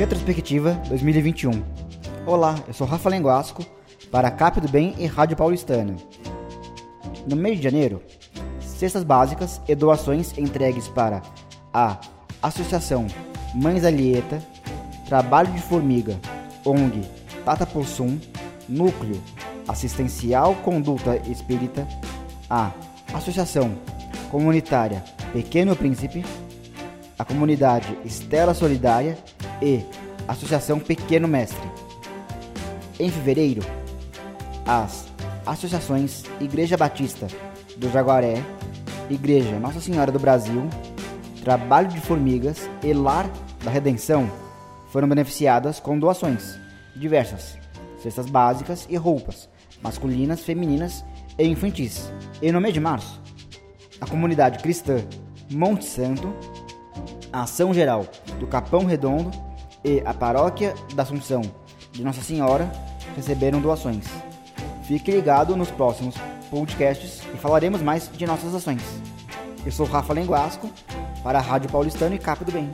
Retrospectiva 2021. Olá, eu sou Rafa Lenguasco para Cap do Bem e Rádio Paulistana. No mês de janeiro, cestas básicas e doações entregues para a Associação Mães Alieta, Trabalho de Formiga, ONG Tata Possum, Núcleo Assistencial Conduta Espírita, a Associação Comunitária Pequeno Príncipe, a Comunidade Estela Solidária e Associação Pequeno Mestre. Em fevereiro, as associações Igreja Batista do Jaguaré, Igreja Nossa Senhora do Brasil, Trabalho de Formigas e Lar da Redenção foram beneficiadas com doações diversas, cestas básicas e roupas, masculinas, femininas e infantis. E no mês de março, a comunidade cristã Monte Santo, a Ação Geral do Capão Redondo e a Paróquia da Assunção de Nossa Senhora receberam doações. Fique ligado nos próximos podcasts e falaremos mais de nossas ações. Eu sou Rafa Lenguasco para a Rádio Paulistano e Cap do Bem.